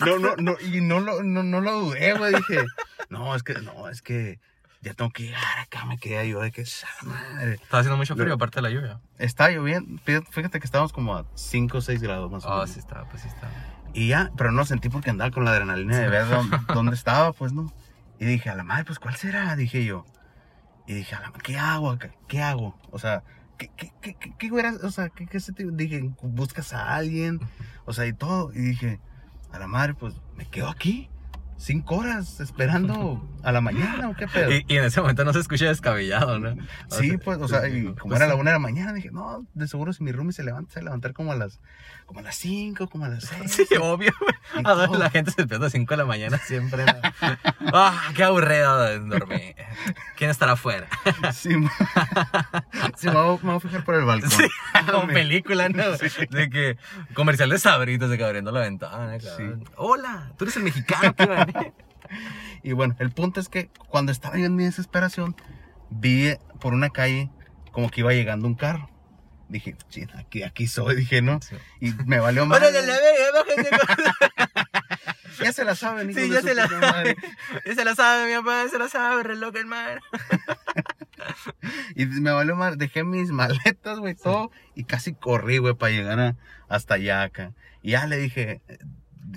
No, no, no, y no lo, no, no lo dudé, güey. Dije, no, es que, no, es que ya tengo que llegar acá. Me quedé yo de que, "Sa madre. Estaba haciendo mucho frío, aparte de la lluvia. Está lloviendo. Fíjate que estábamos como a 5 o 6 grados más o Ah, menos. sí estaba, pues sí estaba. Y ya, pero no sentí porque andaba con la adrenalina de Sí. ver dónde, (laughs) dónde estaba, pues, ¿no? Y dije, a la madre, pues, ¿cuál será? Dije yo. Y dije, a la madre, ¿qué hago acá? ¿Qué hago? O sea, ¿qué, qué, qué, qué, qué o sea, ¿qué, qué se te- Dije, ¿buscas a alguien? O sea, y todo. Y dije, a la madre, pues, me quedo aquí. Cinco horas esperando (laughs) a la mañana, ¿o qué pedo? Y, y en ese momento no se escucha descabellado, ¿no? O Sí, sea, pues, o sea, (laughs) y como pues, era la una de la mañana, dije, no, de seguro si mi roomie se levanta, se va a levantar como a las, como a las cinco, como a las (laughs) seis. Sí, obvio, y A ver, la gente se despierta a las 5 de la mañana siempre. Ah, qué aburrido de dormir. ¿Quién estará afuera? Sí, ma- sí, me, voy, me voy a fijar por el balcón. Sí, como película, ¿no? De que comercial de sabritos de que abriendo la ventana. cabrón. Hola, tú eres el mexicano que (laughs) Y bueno, el punto es que cuando estaba yo en mi desesperación, vi por una calle como que iba llegando un carro. Dije, aquí, aquí soy, dije, ¿no? Sí. Y me valió más. (laughs) Órale, la verga, bájense. (laughs) Ya se la saben, Sí, ya se la madre. Ya se la sabe, mi papá, ya se la sabe, reloj el mar. Y me valió mal, dejé mis maletas, güey, todo. Y casi corrí, güey, para llegar a- hasta allá acá. Y ya le dije,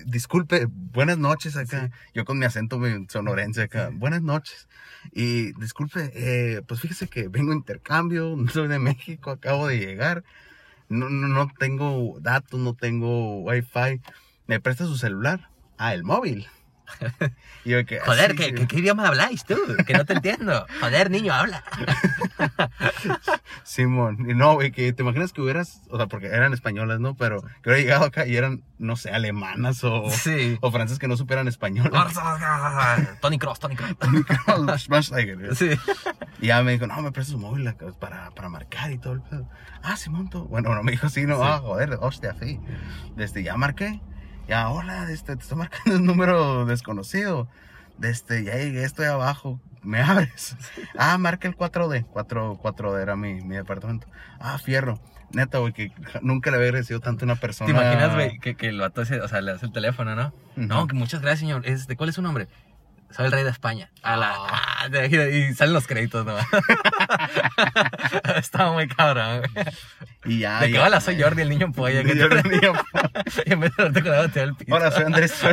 disculpe, buenas noches acá. Yo con mi acento sonorense acá, buenas noches. Y disculpe, eh, pues fíjese que vengo a intercambio, (laughs) soy de México, acabo de llegar. No, no, no tengo datos, no tengo wifi. ¿Me presta su celular? Ah, el móvil. (laughs) Yo que, Joder, "Sí, ¿qué, sí". qué, qué idioma habláis tú? Que no te entiendo. Joder, niño, habla. (laughs) Simón, y no, güey, que te imaginas que hubieras, o sea, porque eran españolas, ¿no? Pero que hubiera llegado acá y eran, no sé, alemanas o, Sí. o francesas que no supieran español. (laughs) Tony Cross, Tony Cross. Sí. y ya me dijo, no, me prestas su móvil acá para, para marcar y todo el pedo. Ah, Simón, tú. Bueno, no me dijo sí, no, Sí. ah, joder, hostia, sí. Desde ya marqué, ya, hola, este, te estoy marcando un número desconocido. Desde ya llegué, estoy abajo, me abres. (laughs) Ah, marca el 4D, 4, 4D era mi, mi departamento. Ah, fierro. Neta, güey, que nunca le había agradecido tanto a una persona. ¿Te imaginas, güey, que, que el vato ese, o sea, le das el teléfono, ¿no? No, que muchas gracias, señor. Este, ¿Cuál es su nombre? Soy el rey de España. A la, Ah. ah, y salen los créditos, ¿no? (laughs) Estaba muy cabrón. Y ya. De que hola, soy Jordi, el niño polla. Que te... era un niño. (laughs) y en vez de darte con la botella del piso. Hola, soy Andrés. (laughs)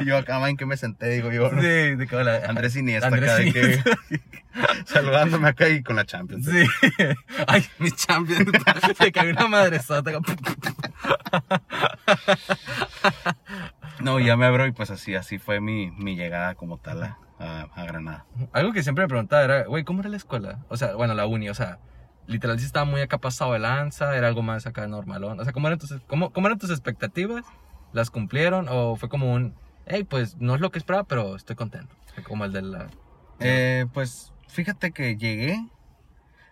y yo acá, en que me senté, digo yo. ¿no? Sí, de que hola. Andrés Iniesta Andrés acá, de que- saludándome acá y con la Champions. Sí. Ay, mis champions. Se cayó una madre sota. No, ya me abro y pues así, así fue mi, mi llegada como tal a, a- a Granada. Algo que siempre me preguntaba era, güey, ¿cómo era la escuela? O sea, bueno, la uni, o sea, literal estaba muy acá pasado de lanza, era algo más acá normalón. O sea, ¿cómo eran tus, cómo, cómo eran tus expectativas? ¿Las cumplieron? ¿O fue como un, hey, pues no es lo que esperaba, pero estoy contento? Como el de la... Eh, pues fíjate que llegué.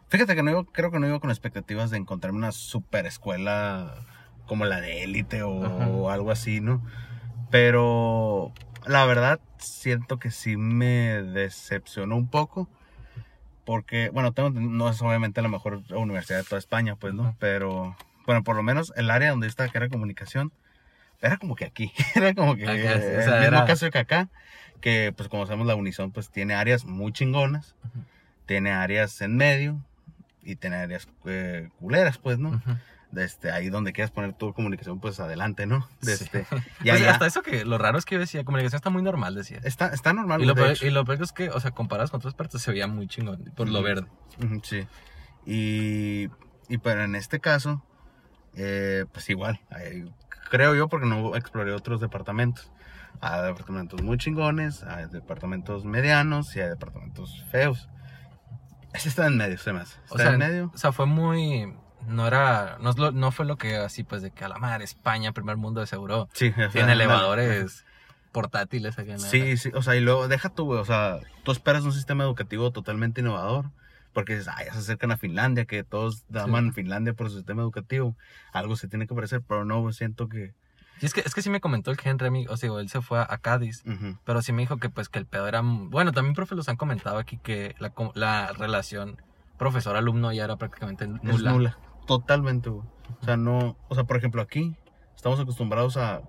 Fíjate que no iba, creo que no iba con expectativas de encontrarme una super escuela como la de élite o, o algo así, ¿no? Pero la verdad siento que sí me decepcionó un poco. Porque, bueno, tengo, no es obviamente la mejor universidad de toda España, pues, ¿no? Pero, bueno, por lo menos el área donde estaba, que era comunicación, era como que aquí. (laughs) Era como que Acá, eh, sí, o el sea, mismo era- caso que acá, que pues como sabemos la Unison pues tiene áreas muy chingonas, tiene áreas en medio y tiene áreas eh, culeras, pues, ¿no? Ujú. Desde ahí donde quieras poner tu comunicación, pues adelante, ¿no? Sí. (laughs) Desde, Pues ya, ya. hasta eso que lo raro es que yo decía, comunicación está muy normal, decía. Está, está normal. Y lo, peor, y lo peor es que, o sea, comparadas con otras partes, se veía muy chingón por lo verde. Sí. Y, y pero en este caso, eh, pues igual, eh, creo yo porque no exploré otros departamentos. Hay departamentos muy chingones, hay departamentos medianos y hay departamentos feos. Este está en medio, se me hace. Está O sea, en medio. o sea, fue muy... No era... No, es lo- no fue lo que así, pues, de que a la madre, España, primer mundo de seguro. Sí, o sea, Tiene elevadores portátiles acá en Sí, sí, o sea, y luego deja tú, güey, o sea, tú esperas un sistema educativo totalmente innovador, porque dices, ay, se acercan a Finlandia, que todos aman Finlandia por su sistema educativo, algo se tiene que parecer, pero no, siento que... Y es que, es que sí me comentó el Henry, amigo, o sea, él se fue a, a Cádiz, ujú. pero sí me dijo que pues que el pedo era... Bueno, también, profe, los han comentado aquí que la, la relación profesor-alumno ya era prácticamente nula. nula, totalmente. O sea, no, o sea, por ejemplo, aquí estamos acostumbrados a,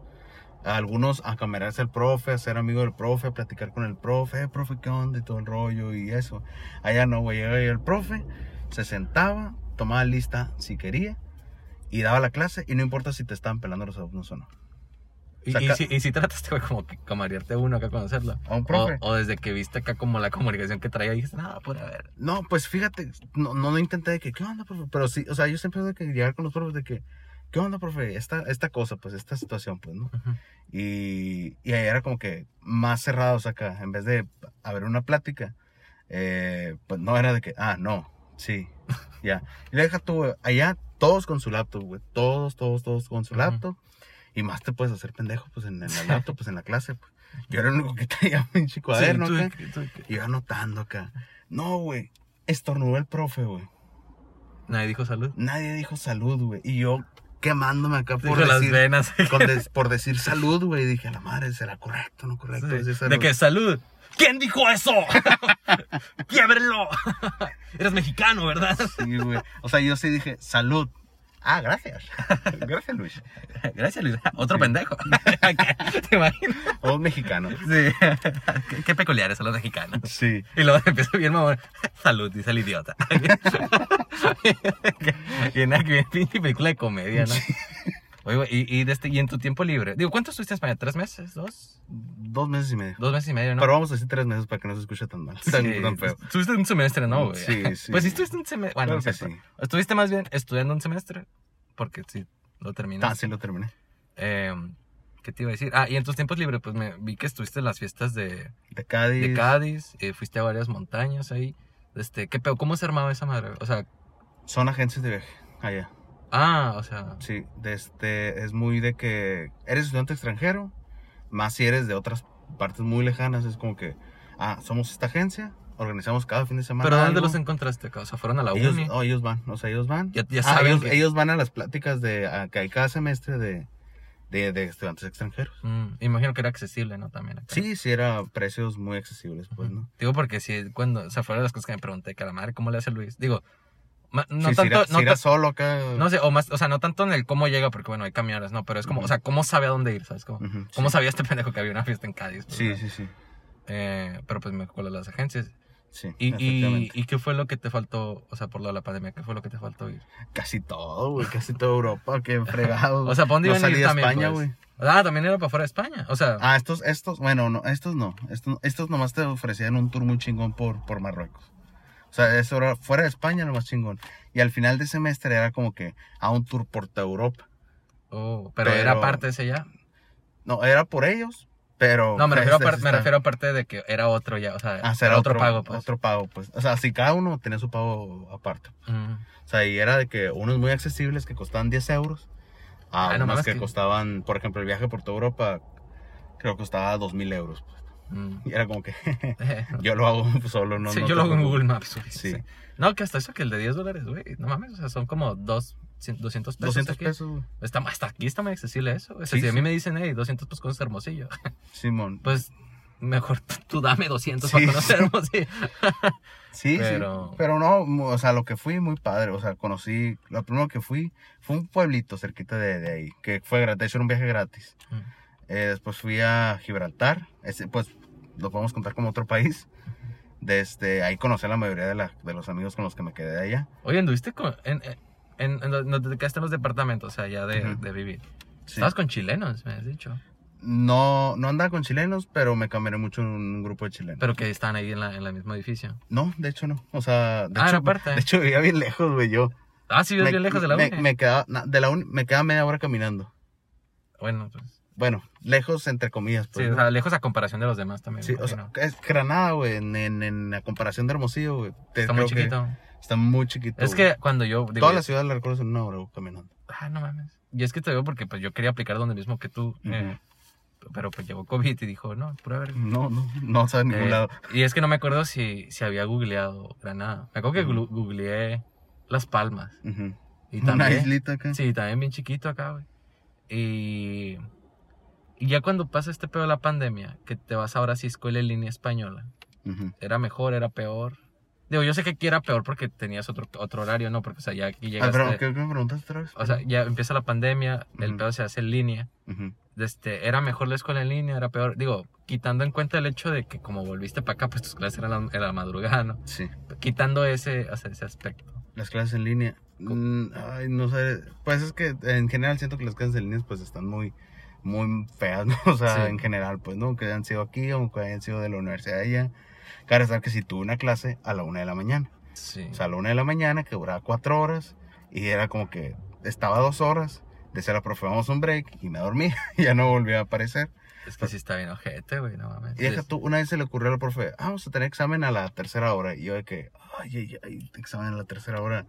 algunos a camerarse al profe, a ser amigo del profe, a platicar con el profe, eh, profe, ¿qué onda? Y todo el rollo y eso. Allá no, güey, llega ahí el profe, se sentaba, tomaba lista si quería y daba la clase y no importa si te estaban pelando los alumnos o no. Y, y, si, y si trataste, güey, como que camariarte uno acá a conocerlo. A un O, profe. o desde que viste acá como la comunicación que traía, dijiste, nada, por ver. No, pues fíjate, no, no, intenté de que, ¿qué onda, profe? Pero sí, o sea, yo siempre de que llegar con los profes de que, ¿qué onda, profe? Esta, esta cosa, pues, esta situación, pues, ¿no? Y, y ahí era como que más cerrados acá, en vez de haber una plática, eh, pues no era de que, ah, no, sí, ya. Y deja tú, güey, allá todos con su laptop, güey, todos, todos, todos con su Ujú. laptop. Y más te puedes hacer pendejo, pues, en, en la laptop, pues, en la clase, pues. Yo era el único que (laughs) traía un chico tú- tú- Y yo anotando acá. No, güey, estornudó el profe, güey. Nadie dijo salud. Nadie dijo salud, güey. Y yo quemándome acá por Dijo las decir, venas. (laughs) con des- por decir salud, güey. Dije, a la madre, ¿será correcto o no correcto? Sí. decir salud? De que salud. ¿Quién dijo eso? (laughs) ¡Quiébrelo! Eres mexicano, ¿verdad? Sí, güey. O sea, yo sí dije, salud. Ah, gracias. (laughs) gracias, Luis. (laughs) Gracias, Luis. Otro pendejo. (laughs) ¿Te imaginas? O un mexicano. Sí. qué, qué peculiares son los mexicanos. Sí. Y luego empieza bien mamón. Salud, dice el idiota. y que bien pinche película de comedia, ¿no? Oye, y, este, y en tu tiempo libre. Digo, ¿cuánto estuviste en España? ¿Tres meses? ¿Dos? Dos meses y medio. Dos meses y medio, ¿no? Pero vamos a decir tres meses para que no se escuche tan mal. (laughs) Sí, tan feo. Estuviste un semestre, ¿no, güey? Sí, (laughs) sí. Pues sí, estuviste un semestre. Bueno, Claro sí. Estuviste más bien estudiando un semestre. Porque sí, lo Ah, terminaste. sí lo terminé. Eh, ¿Qué te iba a decir? Ah, y en tus tiempos libres, pues me vi que estuviste en las fiestas de, De Cádiz. de Cádiz. eh, fuiste a varias montañas ahí. Este, ¿qué pedo? ¿Cómo se armaba esa madre? O sea, Son agencias de viaje. Allá. Ah, o sea. Sí, de este, es muy de que eres estudiante extranjero, más si eres de otras partes muy lejanas, es como que, ah, somos esta agencia, organizamos cada fin de semana. ¿Pero dónde algo. los encontraste acá? O sea, fueron a la ellos, uni. oh, ellos van, o sea, ellos van. Ya- ya Ah, saben ellos, que- ellos van a las pláticas de, a- que hay cada semestre de, de, de estudiantes extranjeros. Mm, imagino que era accesible, ¿no? También acá. Sí, sí, era precios muy accesibles, pues. ¿no? Digo porque si cuando, o sea, fueron las cosas que me pregunté, que a la madre, ¿cómo le hace Luis? Digo, no sí, tanto, no, solo acá. no sé, o más, o sea, no tanto en el cómo llega, porque bueno, hay camiones, no, pero es como, o sea, ¿cómo sabe a dónde ir, sabes? Cómo, Ujú, ¿Cómo sí. sabía este pendejo que había una fiesta en Cádiz? Pues, Sí, ¿no? sí, sí. Eh, pero pues me acuerdo de las agencias. Sí, Y, y, efectivamente. ¿Y qué fue lo que te faltó, o sea, por lo de la pandemia, qué fue lo que te faltó ir? Casi todo, güey, casi toda Europa, qué fregado. (laughs) O sea, ¿para dónde no iban a ir salí a también, España, pues? güey. Ah, también era para fuera de España, o sea, Ah, estos, estos, bueno, no, estos no. Estos, estos nomás te ofrecían un tour muy chingón por, por Marruecos. O sea, eso era fuera de España lo más chingón. Y al final de semestre era como que a un tour por toda Europa. oh, pero, pero- era parte de ese ya. No, era por ellos, pero... No, me refiero, este, aparte, me refiero aparte de que era otro ya, o sea, Ah, era otro, pago, pues. Otro pago, pues. O sea, si cada uno tenía su pago aparte. O sea, y era de que unos muy accesibles que costaban 10 euros. A Ah, no unos que que- costaban, por ejemplo, el viaje por toda Europa, creo que costaba 2.000 euros. pues. Mm. Y era como que (laughs) Eh, yo lo hago (laughs) solo, no sí, no yo lo hago en Google Maps, güey. Sí. Sí. No, que hasta eso que el de 10 dólares, güey. No mames, o sea, son como dos, cien- 200 pesos. 200 aquí. pesos, güey. Está, hasta aquí está muy accesible eso. güey. O sea, Sí, si a mí me dicen, hey, 200 pesos conoces Hermosillo, (laughs) Simón. pues mejor tú dame 200 Sí, para conocer sí. Hermosillo. Sí, Pero- sí. Pero no, o sea, lo que fui muy padre. O sea, conocí, lo primero que fui fue un pueblito cerquita de, de ahí, que fue gratis, era un viaje gratis. Mm. Eh, después fui a Gibraltar, ese, pues lo podemos contar como otro país. Desde ahí conocí a la mayoría de, la- de los amigos con los que me quedé allá. Oye, ¿anduviste con, en, en, en, en, donde te quedaste en los departamentos, o sea, ya de, Ujú. de vivir? Sí. Estabas con chilenos, me has dicho. No, no andaba con chilenos, pero me cambié mucho en un grupo de chilenos. Pero que estaban ahí en, la, en el mismo edificio. No, de hecho no. O sea, de, Ah, hecho, aparte. de hecho vivía bien lejos, güey, yo. Ah, sí, vives bien lejos de la me, uni. me quedaba, na- de la uni, me quedaba media hora caminando. Bueno, pues. Bueno, lejos entre comillas. Pues, sí, o sea, lejos a comparación de los demás también. Sí, o sea, es Granada, güey, en, en, en la comparación de Hermosillo, güey. está muy chiquito. Está muy chiquito. Es güey. que cuando yo. digo, Toda la ciudad la recorres en una hora güey, caminando. Ah, no mames. Y es que te digo porque pues yo quería aplicar donde mismo que tú. eh, pero pues llegó COVID y dijo, no, pura verga. No, no, no sabe ningún Eh, lado. Y es que no me acuerdo si, si había googleado Granada. Me acuerdo que googleé Las Palmas. Y Una también. islita acá. Sí, también bien chiquito acá, güey. Y, y ya cuando pasa este pedo de la pandemia, que te vas ahora sí escuela en línea española. ¿era mejor, era peor? Digo, yo sé que aquí era peor porque tenías otro, otro horario, ¿no? Porque, o sea, ya aquí Ah, pero, ¿qué, me preguntaste otra vez? O sea, ya empieza la pandemia, el pedo se hace en línea. Ujú. Este, ¿Era mejor la escuela en línea? ¿Era peor? Digo, quitando en cuenta el hecho de que como volviste para acá, pues tus clases eran la, era la madrugada, ¿no? Sí. Quitando ese, o sea, ese aspecto. Las clases en línea. Mm, ay, no sé. Pues es que en general siento que las clases en línea pues están muy, muy feas, (laughs) ¿no? O sea, Sí. en general, pues, ¿no? Que hayan sido aquí o que hayan sido de la universidad de allá. Cabe saber que si tuve una clase a la una de la mañana. Sí. O sea, a la una de la mañana que duraba cuatro horas y era como que estaba dos horas. Decía la profe, vamos a un break y me dormí. y (laughs) ya no volví a aparecer. es que sí está bien ojete, güey, no mames. Y deja Es- tú, una vez se le ocurrió a la profe, ah, vamos a tener examen a la tercera hora. Y yo de que, ay, ay, ay, examen a la tercera hora.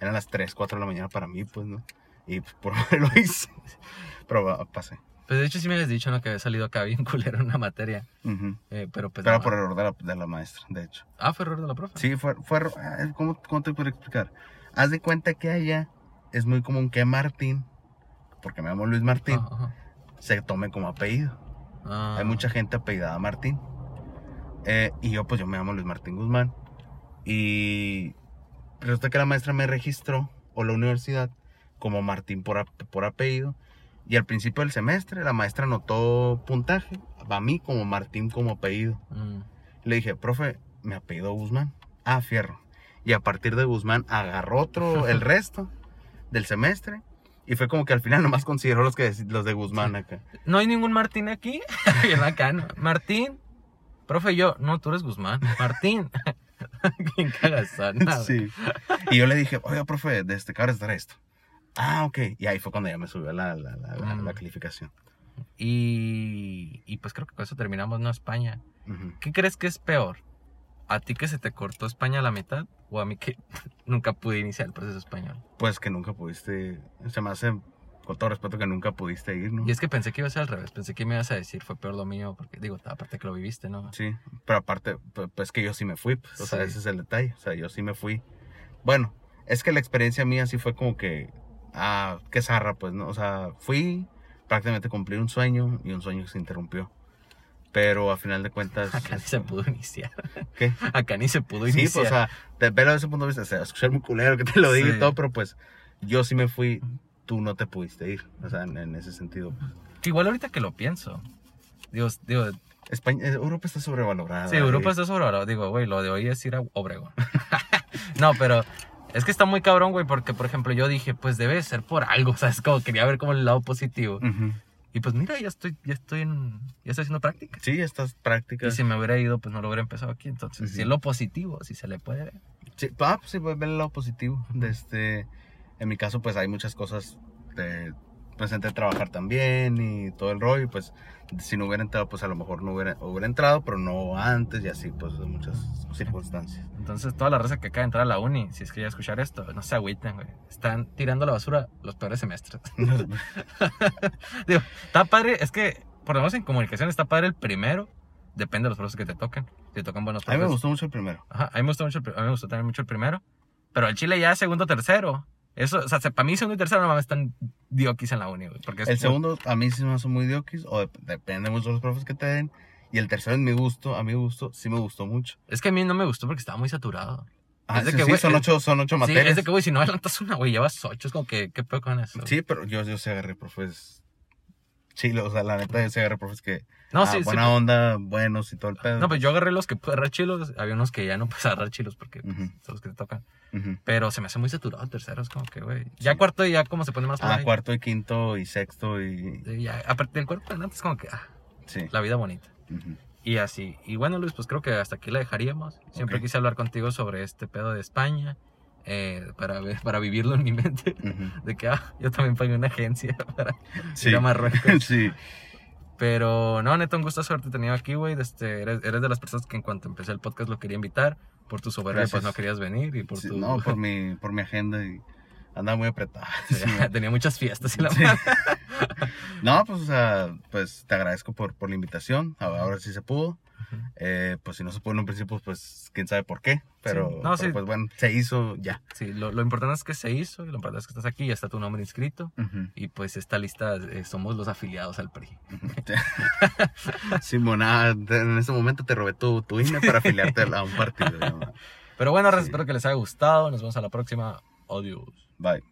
Eran las 3, 4 de la mañana para mí, pues, ¿no? Y pues, (laughs) por lo hice. Pero pasé. Pues de hecho sí me habías dicho, ¿no? Que había salido acá bien (laughs) culero en una materia. Ujú. eh, pero pues... Pero no, por error de la, de la maestra, de hecho. Ah, fue error de la profe. Sí, fue, fue error- ah, ¿cómo, ¿cómo te puedo explicar? Haz de cuenta que allá es muy común que Martín, porque me llamo Luis Martín, Ah, ajá. se tome como apellido. Ah. Hay mucha gente apellidada Martín. Eh, y yo, pues yo me llamo Luis Martín Guzmán. Y resulta que la maestra me registró, o la universidad, como Martín por, por apellido. Y al principio del semestre la maestra anotó puntaje a mí como Martín como apellido. Mm. Le dije, profe, me apellido Guzmán. Ah, fierro. Y a partir de Guzmán agarró otro, (laughs) el resto del semestre. Y fue como que al final nomás consideró los, que, los de Guzmán acá. ¿No hay ningún Martín aquí? (laughs) Bien bacano. Martín. Profe, yo. No, tú eres Guzmán. Martín. (laughs) ¿Quién? No, Sí. Y yo le dije, oiga, profe, de este estar esto. Ah, ok. Y ahí fue cuando ya me subió la, la, la, la- Mm. la calificación. Y, y pues creo que con eso terminamos, ¿no? España. Ujú. ¿Qué crees que es peor? ¿A ti que se te cortó España a la mitad? ¿O a mí que (laughs) nunca pude iniciar el proceso español? Pues que nunca pudiste, se me hace, con todo respeto, que nunca pudiste ir, ¿no? Y es que pensé que iba a ser al revés. Pensé que me ibas a decir, fue peor lo mío. Porque digo, aparte que lo viviste, ¿no? Sí, pero aparte, pu- pues que yo sí me fui, pues, o sea, Sí. ese es el detalle, o sea, yo sí me fui. Bueno, es que la experiencia mía sí fue como que, ah, qué zarra, pues, ¿no? O sea, fui, prácticamente cumplí un sueño y un sueño que se interrumpió. Pero a final de cuentas... Acá ni se pudo iniciar. ¿Qué? Acá ni se pudo Sí, iniciar. pues, o sea, te veo desde ese punto de vista, o sea, escuchar muy culero que te lo diga Sí. y todo, pero pues yo sí me fui, tú no te pudiste ir, o sea, en, en ese sentido. pues. Igual ahorita que lo pienso. Digo, digo España, eh, Europa está sobrevalorada. sí, Europa eh. está sobrevalorado. Digo, güey, lo de hoy es ir a Obregón. (laughs) no, pero es que está muy cabrón, güey, porque, por ejemplo, yo dije, pues debe ser por algo, (laughs) o sea, es como quería ver como el lado positivo. Y pues mira, ya estoy, ya estoy en, ya estoy haciendo práctica. Sí, estas Y prácticas. si me hubiera ido, pues no lo hubiera empezado aquí. Entonces, Ujú. si es lo positivo, si se le puede ver. Sí, ah, pues sí, ver el lado positivo. De este, en mi caso, pues hay muchas cosas. De, pues entré a trabajar también y todo el rollo. y, Pues si no hubiera entrado, pues a lo mejor no hubiera, hubiera entrado, pero no antes y así, pues de muchas circunstancias. Entonces, toda la raza que acaba de entrar a la uni, si es que ya escuchar esto, no se agüiten, güey. Están tirando a la basura los peores semestres. (laughs) (laughs) Digo, está padre, es que, por lo menos en comunicación, está padre el primero. Depende de los profesores que te toquen. Si te tocan buenos a mí me profesores. gustó mucho el primero. Ajá, a mí me gustó mucho a mí me gustó también mucho el primero. Pero el Chile ya segundo, tercero. Eso, o sea, se- para mí segundo y tercero no mames están diokis en la uni, güey. Porque es El segundo a mí sí me hace muy diokis, o dep- depende mucho de los profes que te den. Y el tercero en mi gusto, a mi gusto, sí me gustó mucho. Es que a mí no me gustó porque estaba muy saturado. Ah, Es de sí, que, sí, güey, son ocho, son ocho Sí, materias. es de que, güey, si no adelantas una, güey, llevas ocho. Es como que, ¿qué pedo con eso? Sí, pero yo, yo sí agarré profes chilos, o sea, la neta, yo sí agarré profes que, No, ah, sí, sí. buena onda, buenos y todo el pedo. No, pues yo agarré los que pude agarrar chilos. Había unos que ya no (laughs) puedes agarrar chilos porque pues, son los que te tocan. Pero se me hace muy saturado el tercero. Es como que, güey. Ya Sí. cuarto, ya como se pone más Ah, cuarto y quinto y sexto y... Ya, aparte del cuarto adelante es como que, ah, Sí. la vida bonita. Y así. Y bueno, Luis, pues creo que hasta aquí la dejaríamos. Siempre quise hablar contigo sobre este pedo de España. Eh, para, ver- para vivirlo en mi mente. (laughs) De que, ah, yo también pagué una agencia (laughs) para Sí. ir a Marruecos. (laughs) sí. Pero no, neta, un gusto haberte tenido aquí, güey. Este, eres, eres de las personas que en cuanto empecé el podcast lo quería invitar. Por tu soberbia, pues no querías venir. Y por Sí, tu. No, por mi, por mi agenda y andaba muy apretada. Sí, Sí. tenía muchas fiestas y la. No, pues, o sea, pues te agradezco por, por la invitación. Ahora ahora sí se pudo. Eh, pues si no se pudo en un principio, pues quién sabe por qué. Pero, Sí. No, pero, sí. pues bueno, se hizo ya. Sí, lo, lo importante es que se hizo. Y lo importante es que estás aquí. Ya está tu nombre inscrito. Ujú. Y pues esta lista eh, somos los afiliados al PRI. (laughs) Simona, en ese momento te robé tu, tu INE para afiliarte a un partido. ¿no? Pero bueno, espero que les haya gustado. Nos vemos a la próxima. Adiós. Bye.